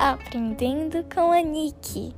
Aprendendo com a Nick.